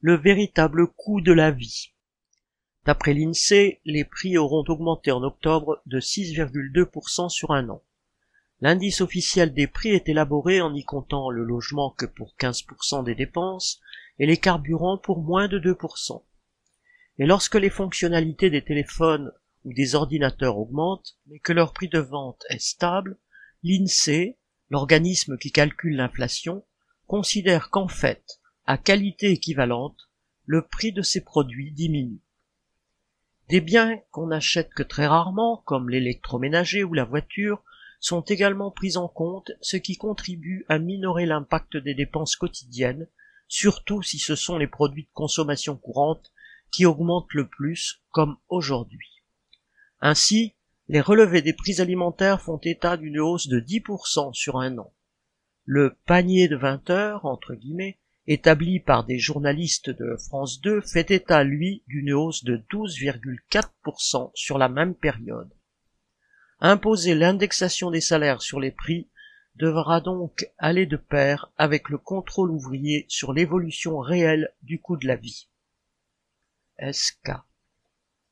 le véritable coût de la vie. D'après l'INSEE, les prix auront augmenté en octobre de 6,2% sur un an. L'indice officiel des prix est élaboré en y comptant le logement que pour 15% des dépenses et les carburants pour moins de 2%. Et lorsque les fonctionnalités des téléphones ou des ordinateurs augmentent, mais que leur prix de vente est stable, l'INSEE, l'organisme qui calcule l'inflation, considère qu'en fait, à qualité équivalente, le prix de ces produits diminue. Des biens qu'on n'achète que très rarement, comme l'électroménager ou la voiture, sont également pris en compte, ce qui contribue à minorer l'impact des dépenses quotidiennes, surtout si ce sont les produits de consommation courante qui augmentent le plus, comme aujourd'hui. Ainsi, les relevés des prix alimentaires font état d'une hausse de 10% sur un an. Le panier de 20 heures, entre guillemets, établi par des journalistes de France 2, fait état, lui, d'une hausse de 12,4% sur la même période. Imposer l'indexation des salaires sur les prix devra donc aller de pair avec le contrôle ouvrier sur l'évolution réelle du coût de la vie. SK